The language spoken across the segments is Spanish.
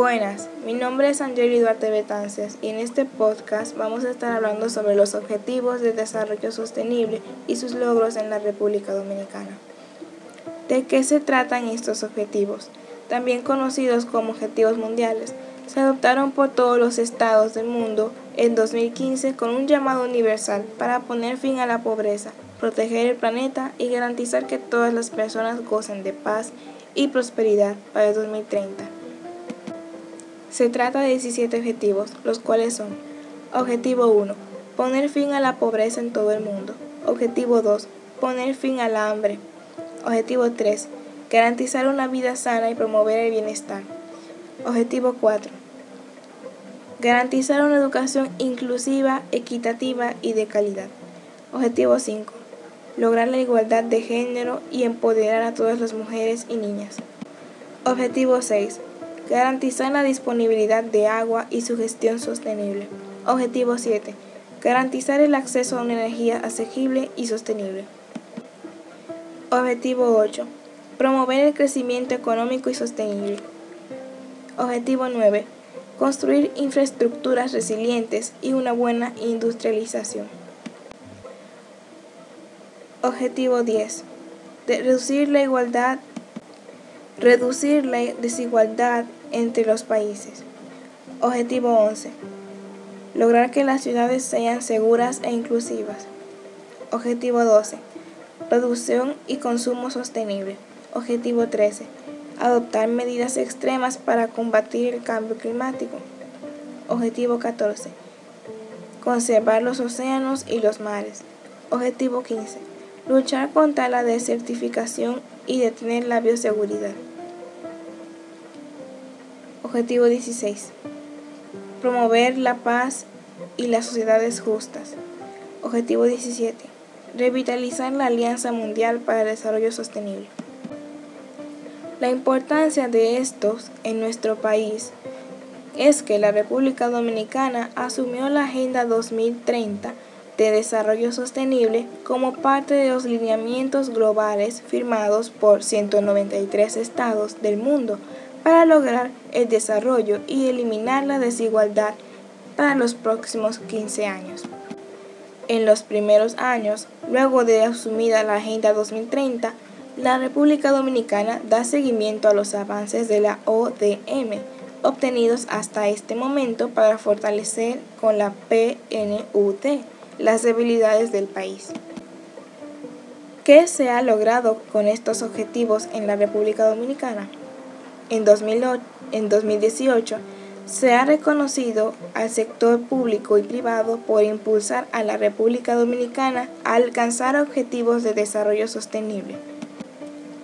Buenas, mi nombre es Angeli Duarte Betances y en este podcast vamos a estar hablando sobre los objetivos de desarrollo sostenible y sus logros en la República Dominicana. ¿De qué se tratan estos objetivos? También conocidos como objetivos mundiales, se adoptaron por todos los estados del mundo en 2015 con un llamado universal para poner fin a la pobreza, proteger el planeta y garantizar que todas las personas gocen de paz y prosperidad para el 2030. Se trata de 17 objetivos, los cuales son Objetivo 1. Poner fin a la pobreza en todo el mundo. Objetivo 2. Poner fin al hambre. Objetivo 3. Garantizar una vida sana y promover el bienestar. Objetivo 4. Garantizar una educación inclusiva, equitativa y de calidad. Objetivo 5. Lograr la igualdad de género y empoderar a todas las mujeres y niñas. Objetivo 6 Garantizar la disponibilidad de agua y su gestión sostenible. Objetivo 7. Garantizar el acceso a una energía asequible y sostenible. Objetivo 8. Promover el crecimiento económico y sostenible. Objetivo 9. Construir infraestructuras resilientes y una buena industrialización. Objetivo 10. reducir la igualdad reducir la desigualdad entre los países. Objetivo 11. Lograr que las ciudades sean seguras e inclusivas. Objetivo 12. Reducción y consumo sostenible. Objetivo 13. Adoptar medidas extremas para combatir el cambio climático. Objetivo 14. Conservar los océanos y los mares. Objetivo 15. Luchar contra la desertificación y detener la bioseguridad. Objetivo 16. Promover la paz y las sociedades justas. Objetivo 17. Revitalizar la Alianza Mundial para el Desarrollo Sostenible. La importancia de estos en nuestro país es que la República Dominicana asumió la Agenda 2030 de Desarrollo Sostenible como parte de los lineamientos globales firmados por 193 estados del mundo para lograr el desarrollo y eliminar la desigualdad para los próximos 15 años. En los primeros años, luego de asumida la Agenda 2030, la República Dominicana da seguimiento a los avances de la ODM obtenidos hasta este momento para fortalecer con la PNUD las debilidades del país. ¿Qué se ha logrado con estos objetivos en la República Dominicana? En, 2018 se ha reconocido al sector público y privado por impulsar a la República Dominicana a alcanzar objetivos de desarrollo sostenible.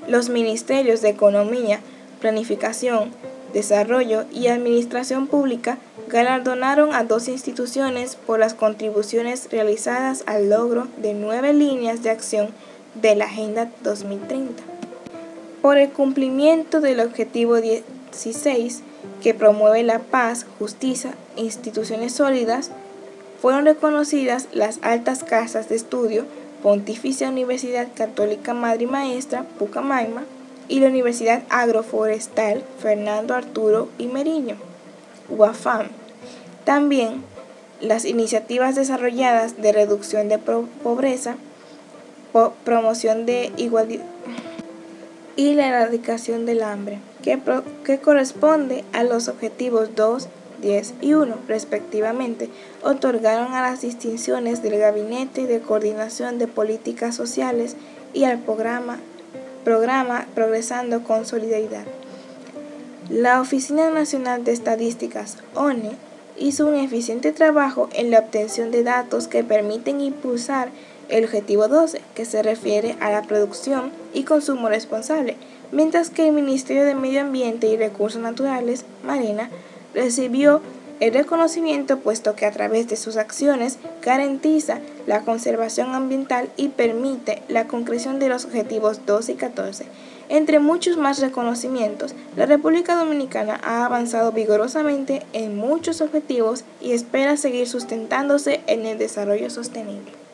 Los ministerios de Economía, Planificación, Desarrollo y Administración Pública galardonaron a dos instituciones por las contribuciones realizadas al logro de nueve líneas de acción de la Agenda 2030 por el cumplimiento del objetivo 16 que promueve la paz, justicia e instituciones sólidas, fueron reconocidas las altas casas de estudio Pontificia Universidad Católica Madre y Maestra Pucamaima y la Universidad Agroforestal Fernando Arturo y Meriño, UAFAM. También las iniciativas desarrolladas de reducción de pobreza, promoción de igualdad y la erradicación del hambre, que, corresponde a los objetivos 2, 10 y 1, respectivamente, otorgaron a las distinciones del Gabinete de Coordinación de Políticas Sociales y al programa, programa Progresando con Solidaridad. La Oficina Nacional de Estadísticas, ONE, hizo un eficiente trabajo en la obtención de datos que permiten impulsar el objetivo 12, que se refiere a la producción y consumo responsable, mientras que el Ministerio de Medio Ambiente y Recursos Naturales, Marina, recibió el reconocimiento puesto que a través de sus acciones garantiza la conservación ambiental y permite la concreción de los objetivos 12 y 14. Entre muchos más reconocimientos, la República Dominicana ha avanzado vigorosamente en muchos objetivos y espera seguir sustentándose en el desarrollo sostenible.